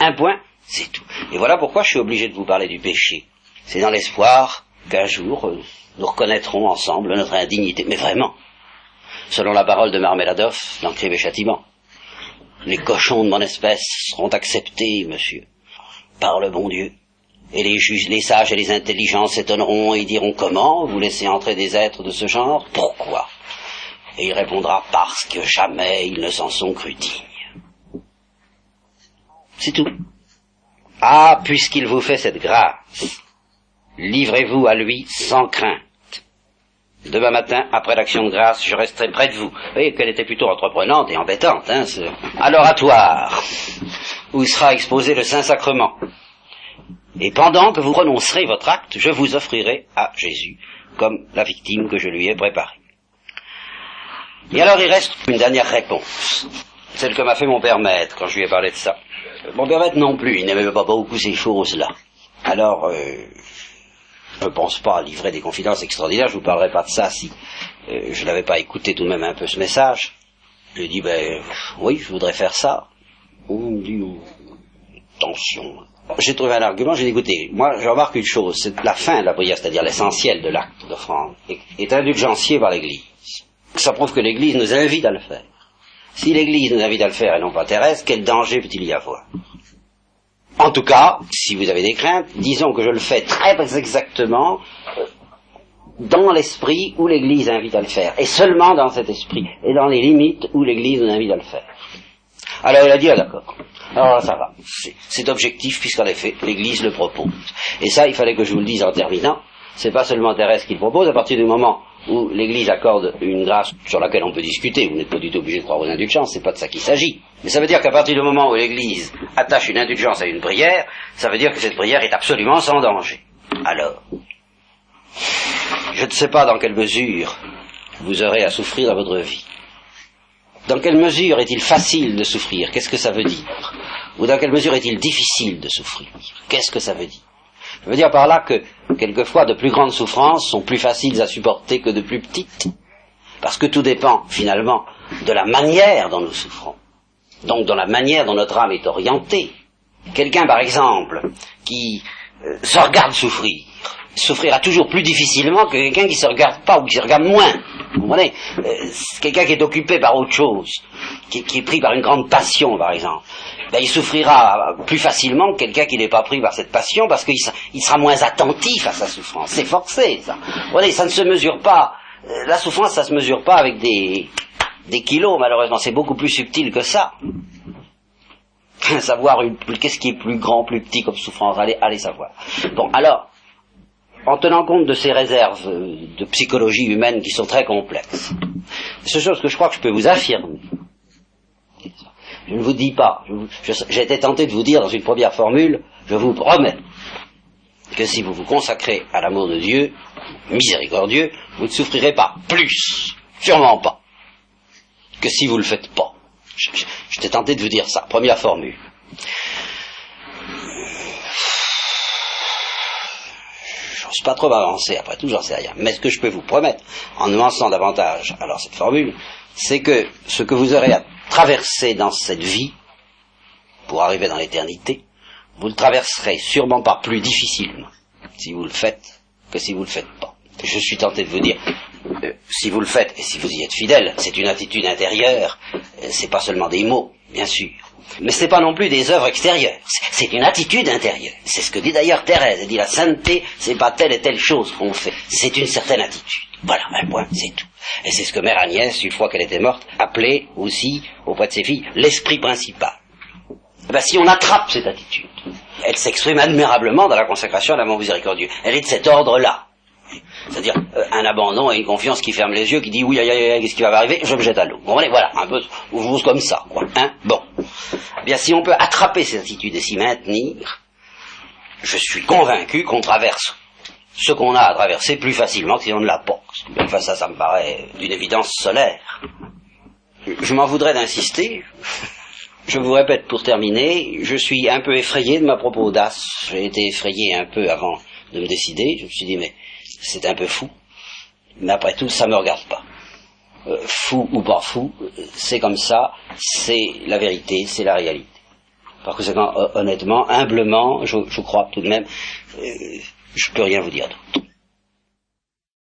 S2: Un point, c'est tout. Et voilà pourquoi je suis obligé de vous parler du péché. C'est dans l'espoir qu'un jour, euh, nous reconnaîtrons ensemble notre indignité. Mais vraiment, selon la parole de Marmeladov dans Crime et Châtiment, les cochons de mon espèce seront acceptés, monsieur, par le bon Dieu. Et les juges, les sages et les intelligents s'étonneront et diront comment vous laissez entrer des êtres de ce genre? Pourquoi? Et il répondra parce que jamais ils ne s'en sont cru dignes. C'est tout. Ah, puisqu'il vous fait cette grâce, livrez-vous à lui sans crainte. Demain matin, après l'action de grâce, je resterai près de vous. Vous voyez qu'elle était plutôt entreprenante et embêtante, hein, ce... à l'oratoire, où sera exposé le Saint-Sacrement. Et pendant que vous renoncerez votre acte, je vous offrirai à Jésus comme la victime que je lui ai préparée. Et alors il reste une dernière réponse, celle que m'a fait mon père maître quand je lui ai parlé de ça. Mon père maître non plus, il n'aimait pas beaucoup ces choses-là. Alors, euh, je ne pense pas livrer des confidences extraordinaires, je ne vous parlerai pas de ça si euh, je n'avais pas écouté tout de même un peu ce message. Je dit, ben oui, je voudrais faire ça. On me dit. J'ai trouvé un argument, j'ai dit, écoutez, moi je remarque une chose, c'est la fin de la prière, c'est-à-dire l'essentiel de l'acte d'offrande, est indulgencié par l'Église. Ça prouve que l'Église nous invite à le faire. Si l'Église nous invite à le faire et non pas Thérèse, quel danger peut-il y avoir? En tout cas, si vous avez des craintes, disons que je le fais très exactement dans l'esprit où l'Église invite à le faire, et seulement dans cet esprit, et dans les limites où l'Église nous invite à le faire. Alors il a dit, ah d'accord. Alors ça va. C'est objectif puisqu'en effet, l'Église le propose. Et ça, il fallait que je vous le dise en terminant. C'est pas seulement Thérèse qui le propose, à partir du moment où l'Église accorde une grâce sur laquelle on peut discuter, vous n'êtes pas du tout obligé de croire aux indulgences, c'est pas de ça qu'il s'agit. Mais ça veut dire qu'à partir du moment où l'Église attache une indulgence à une prière, ça veut dire que cette prière est absolument sans danger. Alors, je ne sais pas dans quelle mesure vous aurez à souffrir dans votre vie. Dans quelle mesure est-il facile de souffrir? Qu'est-ce que ça veut dire? Ou dans quelle mesure est-il difficile de souffrir? Qu'est-ce que ça veut dire? Je veux dire par là que quelquefois de plus grandes souffrances sont plus faciles à supporter que de plus petites. Parce que tout dépend finalement de la manière dont nous souffrons. Donc de la manière dont notre âme est orientée. Quelqu'un par exemple qui euh, se regarde souffrir, souffrira toujours plus difficilement que quelqu'un qui se regarde pas ou qui se regarde moins. Vous comprenez? Euh, Quelqu'un qui est occupé par autre chose, qui, est pris par une grande passion, par exemple, ben, il souffrira plus facilement que quelqu'un qui n'est pas pris par cette passion parce qu'il il sera moins attentif à sa souffrance. C'est forcé, ça. Vous voyez, ça ne se mesure pas. Euh, la souffrance, ça se mesure pas avec des, des kilos, malheureusement. C'est beaucoup plus subtil que ça. savoir qu'est-ce qui est plus grand, plus petit comme souffrance? Allez, allez savoir. Bon, alors, en tenant compte de ces réserves de psychologie humaine qui sont très complexes. C'est chose que je crois que je peux vous affirmer. Je ne vous dis pas, j'ai été tenté de vous dire dans une première formule, je vous promets que si vous vous consacrez à l'amour de Dieu, miséricordieux, vous ne souffrirez pas plus, sûrement pas, que si vous ne le faites pas. J'étais tenté de vous dire ça, première formule. N'ose pas trop m'avancer, après tout, j'en sais rien. Mais ce que je peux vous promettre, en nuançant davantage alors cette formule, c'est que ce que vous aurez à traverser dans cette vie, pour arriver dans l'éternité, vous le traverserez sûrement pas plus difficilement si vous le faites que si vous le faites pas. Je suis tenté de vous dire, euh, si vous le faites et si vous y êtes fidèle, c'est une attitude intérieure, euh, c'est pas seulement des mots, bien sûr. Mais ce n'est pas non plus des œuvres extérieures, c'est une attitude intérieure. C'est ce que dit d'ailleurs Thérèse, elle dit la sainteté, c'est pas telle et telle chose qu'on fait, c'est une certaine attitude. Voilà, un point, c'est tout. Et c'est ce que Mère Agnès, une fois qu'elle était morte, appelait aussi, auprès de ses filles, l'esprit principal. Eh ben, si on attrape cette attitude, elle s'exprime admirablement dans la consacration à l'amour miséricordieux. Elle est de cet ordre-là. C'est-à-dire euh, un abandon et une confiance qui ferme les yeux, qui dit oui, aïe, aïe, aïe, qu'est-ce qui va m'arriver Je me jette à l'eau. Vous comprenez Voilà, un peu chose comme ça. Quoi. Hein bon. Eh bien, si on peut attraper cette attitude et s'y maintenir, je suis convaincu qu'on traverse ce qu'on a à traverser plus facilement que si on ne l'a pas. Enfin, ça, ça me paraît d'une évidence solaire. Je m'en voudrais d'insister. Je vous répète pour terminer, je suis un peu effrayé de ma propos audace. J'ai été effrayé un peu avant de me décider. Je me suis dit, mais c'est un peu fou. Mais après tout, ça ne me regarde pas. Euh, fou ou pas fou, c'est comme ça, c'est la vérité, c'est la réalité. Par conséquent, honnêtement, humblement, je, crois tout de même, euh, je peux rien vous dire d'autre.